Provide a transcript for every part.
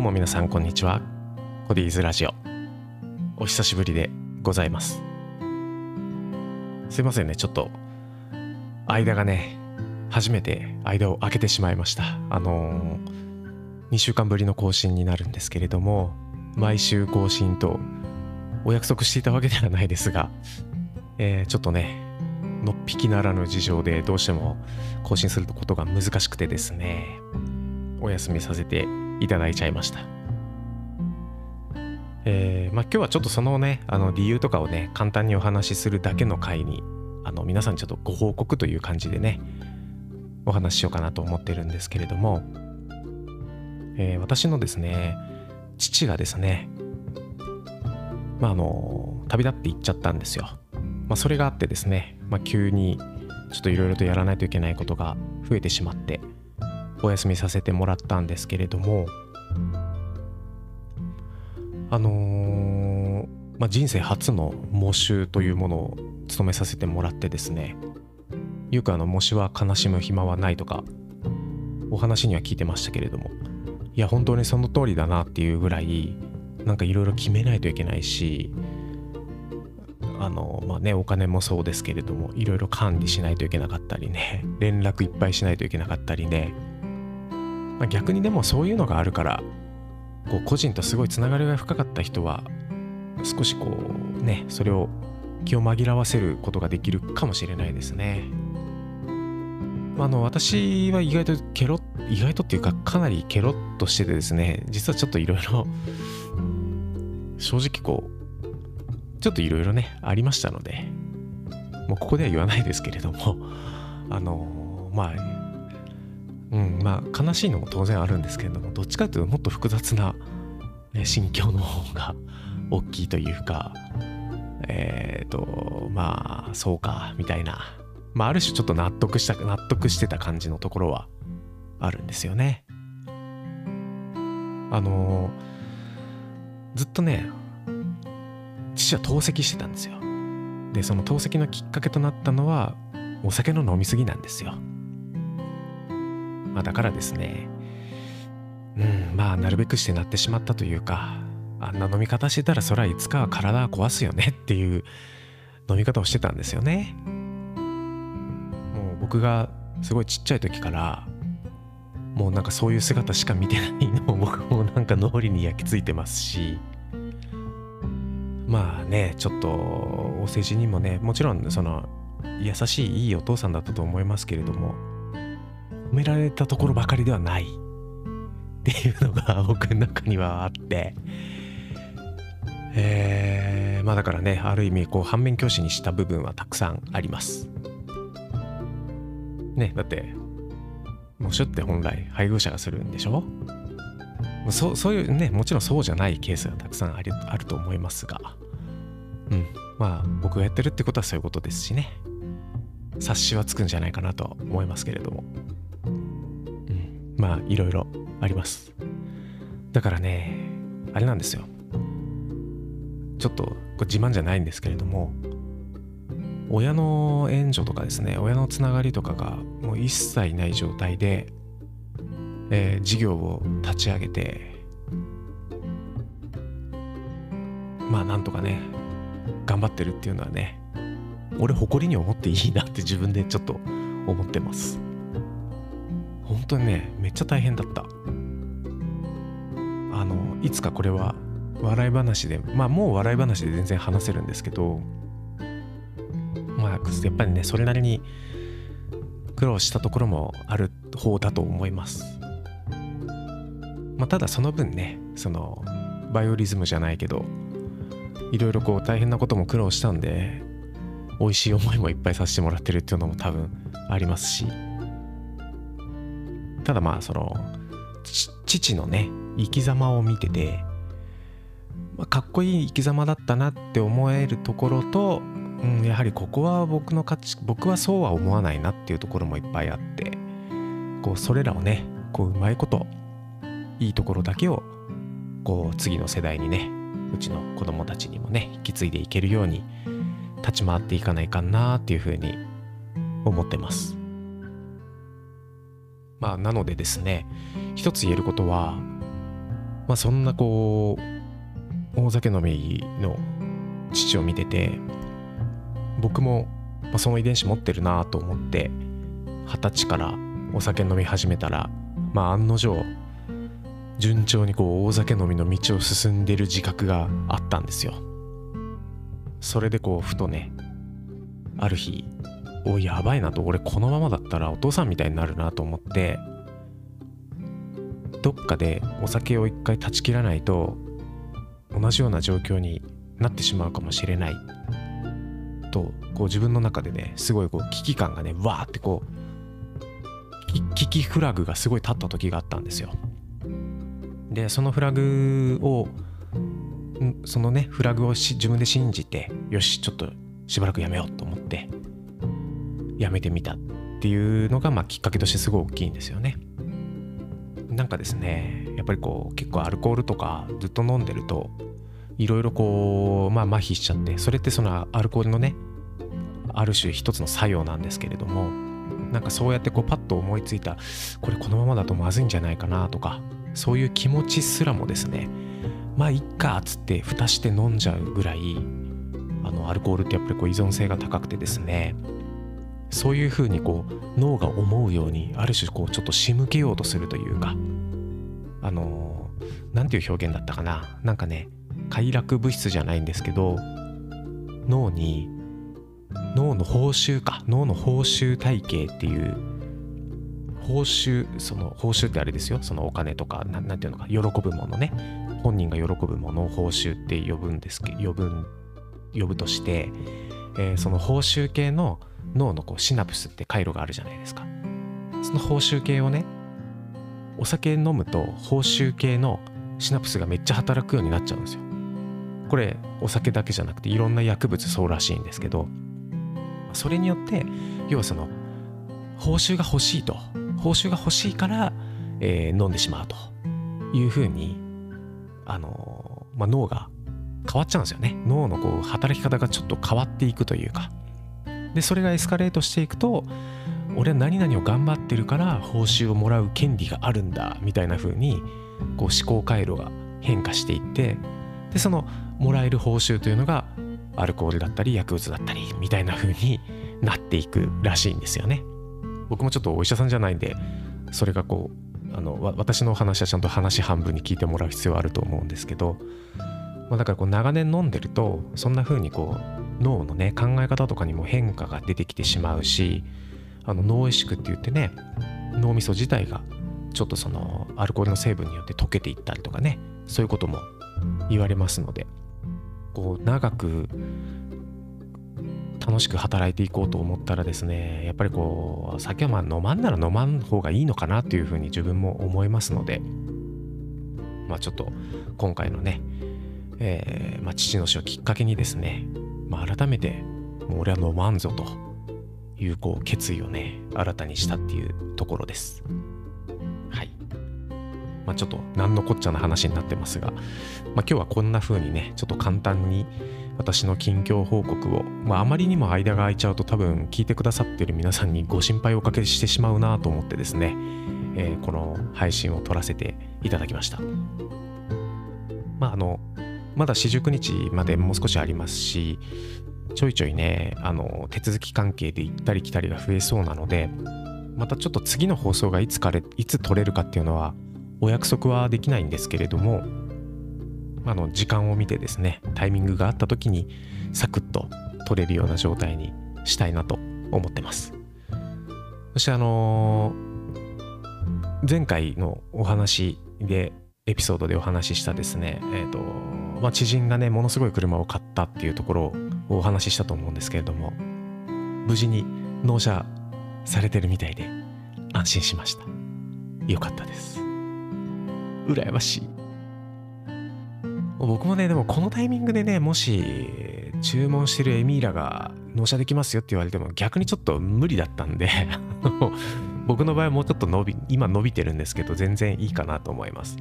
どうも皆さんこんにちは。コディーズラジオ。お久しぶりでございます。すいませんね。ちょっと間がね初めて間を空けてしまいました。あのー、2週間ぶりの更新になるんですけれども毎週更新とお約束していたわけではないですが、えー、ちょっとねのっぴきならぬ事情でどうしても更新することが難しくてですねお休みさせていただいちゃいましたえー、まあ今日はちょっとそのねあの理由とかをね簡単にお話しするだけの回にあの皆さんちょっとご報告という感じでねお話ししようかなと思ってるんですけれども、えー、私のですね父がですねまああの旅立って行っちゃったんですよ。まあ、それがあってですね、まあ、急にちょっといろいろとやらないといけないことが増えてしまってお休みさせてもらったんですけれどもあのー、まあ、人生初の喪主というものを務めさせてもらってですねよくあの喪主は悲しむ暇はないとかお話には聞いてましたけれどもいや本当にその通りだなっていうぐらいなんかいろいろ決めないといけないしあのまあねお金もそうですけれどもいろいろ管理しないといけなかったりね連絡いっぱいしないといけなかったりね、まあ、逆にでもそういうのがあるからこう個人とすごいつながりが深かった人は少しこうねそれを気を紛らわせることができるかもしれないですね。あの私は意外とケロ意外とっていうかかなりケロッとしててですね実はちょっといろいろ正直こうちょっといろいろねありましたのでもうここでは言わないですけれどもあのまあうんまあ悲しいのも当然あるんですけれどもどっちかというともっと複雑な、ね、心境の方が大きいというか えっ、ー、とまあそうかみたいな。まあある種ちょっと納得した納得してた感じのところはあるんですよね。あのずっとね父は透析してたんですよ。でその透析のきっかけとなったのはお酒の飲みすぎなんですよ。まあ、だからですね、うん、まあ、なるべくしてなってしまったというか、あんな飲み方してたら、そらいつかは体は壊すよねっていう飲み方をしてたんですよね。もう僕がすごいちっちゃい時から、もうなんかそういう姿しか見てないのを僕もなんか脳裏に焼き付いてますし、まあね、ちょっとお世辞にもね、もちろんその優しいいいお父さんだったと思いますけれども、褒められたところばかりではない。っていうのが僕の中にはあって。えー、まあだからねある意味こう反面教師にした部分はたくさんあります。ねだって模試って本来配偶者がするんでしょ？そそういうねもちろんそうじゃないケースがたくさんありあると思いますが。うんまあ僕がやってるってことはそういうことですしね。察しはつくんじゃないかなと思いますけれども。まあいろいろあります。だからねあれなんですよ。ちょっとこれ自慢じゃないんですけれども親の援助とかですね親のつながりとかがもう一切ない状態で、えー、事業を立ち上げてまあなんとかね頑張ってるっていうのはね俺誇りに思っていいなって自分でちょっと思ってます。本当にねめっちゃ大変だった。あのいつかこれは笑い話でまあもう笑い話で全然話せるんですけどまあやっぱりねそれなりに苦労したところもある方だと思います。まあただその分ねそのバイオリズムじゃないけどいろいろこう大変なことも苦労したんで美味しい思いもいっぱいさせてもらってるっていうのも多分ありますし。ただまあその父のね生き様を見てて、まあ、かっこいい生き様だったなって思えるところと、うん、やはりここは僕の価値僕はそうは思わないなっていうところもいっぱいあってこうそれらをねこううまいこといいところだけをこう次の世代にねうちの子供たちにもね引き継いでいけるように立ち回っていかないかなっていうふうに思ってます。まあ、なのでですね、一つ言えることは、まあそんなこう大酒飲みの父を見てて僕も、まあ、その遺伝子持ってるなと思って二十歳からお酒飲み始めたらまあ案の定順調にこう大酒飲みの道を進んでる自覚があったんですよ。それでこうふとねある日おやばいなと。俺このままだったらお父さんみたいになるなと思ってどっかでお酒を一回断ち切らないと同じような状況になってしまうかもしれない。とこう自分の中でねすごいこう危機感がねわーってこう危機フラグがすごい立った時があったんですよ。でそのフラグをそのねフラグを自分で信じてよしちょっとしばらくやめようと思ってやめてみたっていうのがまあきっかけとしてすごい大きいんですよね。なんかですねやっぱりこう結構アルコールとかずっと飲んでるといろいろこうまあ麻痺しちゃってそれってそのアルコールのねある種一つの作用なんですけれどもなんかそうやってこうパッと思いついたこれこのままだとまずいんじゃないかなとかそういう気持ちすらもですねまあいっかっつって蓋して飲んじゃうぐらいあのアルコールってやっぱりこう依存性が高くてですねそういうふうにこう脳が思うようにある種こうちょっと仕向けようとするというかあの何ていう表現だったかな。なんかね快楽物質じゃないんですけど脳に脳の報酬か脳の報酬体系っていう報酬その報酬ってあれですよ。そのお金とか何ていうのか喜ぶものね。本人が喜ぶものを報酬って呼ぶんですけど呼ぶ呼ぶとして、えー、その報酬系の脳のこうシナプスって回路があるじゃないですか。その報酬系をねお酒飲むと報酬系のシナプスがめっちゃ働くようになっちゃうんですよ。これお酒だけじゃなくていろんな薬物そうらしいんですけどそれによって要はその報酬が欲しいと。報酬が欲しいから、えー、飲んでしまうと。いうふうにあのー、まあ、脳が変わっちゃうんですよね。脳のこう働き方がちょっと変わっていくというか。でそれがエスカレートしていくと俺は何々を頑張ってるから報酬をもらう権利があるんだみたいな風にこう思考回路が変化していってでそのもらえる報酬というのがアルコールだったり薬物だったりみたいな風になっていくらしいんですよね。僕もちょっとお医者さんじゃないんでそれがこうあの私の話はちゃんと話半分に聞いてもらう必要はあると思うんですけど、まあ、だからこう長年飲んでるとそんな風にこう脳のね考え方とかにも変化が出てきてしまうしあの脳萎縮って言ってね脳みそ自体がちょっとそのアルコールの成分によって溶けていったりとかねそういうことも言われますのでこう長く楽しく働いていこうと思ったらですねやっぱりこう酒はまあ飲まんなら飲まん方がいいのかなというふうに自分も思いますのでまあちょっと今回のね、えーまあ、父の死をきっかけにですねまあ、改めてもう俺は飲まんぞと。いうこう決意をね新たにしたっていうところです。はい。まあちょっと何のこっちゃな話になってますが、まあ、今日はこんな風にねちょっと簡単に私の近況報告を、まあ、あまりにも間が空いちゃうと多分聞いてくださってる皆さんにご心配をおかけしてしまうなと思ってですね、えー、この配信を撮らせていただきました。まああのまだ四十九日までもう少しありますしちょいちょいねあの手続き関係で行ったり来たりが増えそうなのでまたちょっと次の放送がいつかれいつ取れるかっていうのはお約束はできないんですけれどもあの時間を見てですねタイミングがあった時にサクッと取れるような状態にしたいなと思ってます。そしてあのー、前回のお話でエピソードでお話ししたですねえっ、ー、とまあ、知人がねものすごい車を買ったっていうところをお話ししたと思うんですけれども無事に納車されてるみたいで安心しました。よかったです。羨ましい。僕もねでもこのタイミングでねもし注文してるエミーラが納車できますよって言われても逆にちょっと無理だったんで僕の場合はもうちょっと伸び今伸びてるんですけど全然いいかなと思います。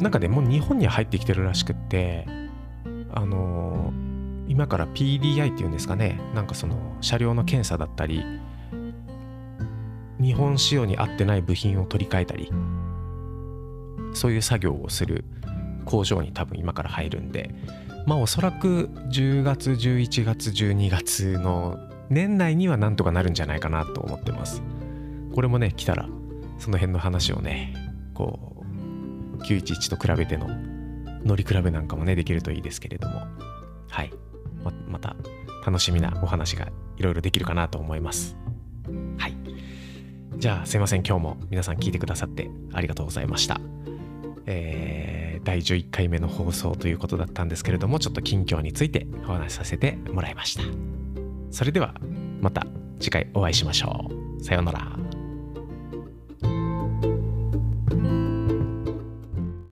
なんかねもう日本に入ってきてるらしくってあのー、今から PDI っていうんですかね。なんかその車両の検査だったり日本仕様に合ってない部品を取り替えたりそういう作業をする工場に多分今から入るんでまあおそらく10月11月12月の年内にはなんとかなるんじゃないかなと思ってます。これもね来たらその辺の話をねこう911と比べての乗り比べなんかもねできるといいですけれども。はい。ままた楽しみなお話がいろいろできるかなと思います。はい。じゃあすいません。今日も皆さん聞いてくださってありがとうございました。えー、第11回目の放送ということだったんですけれどもちょっと近況についてお話しさせてもらいました。それではまた次回お会いしましょう。さようなら。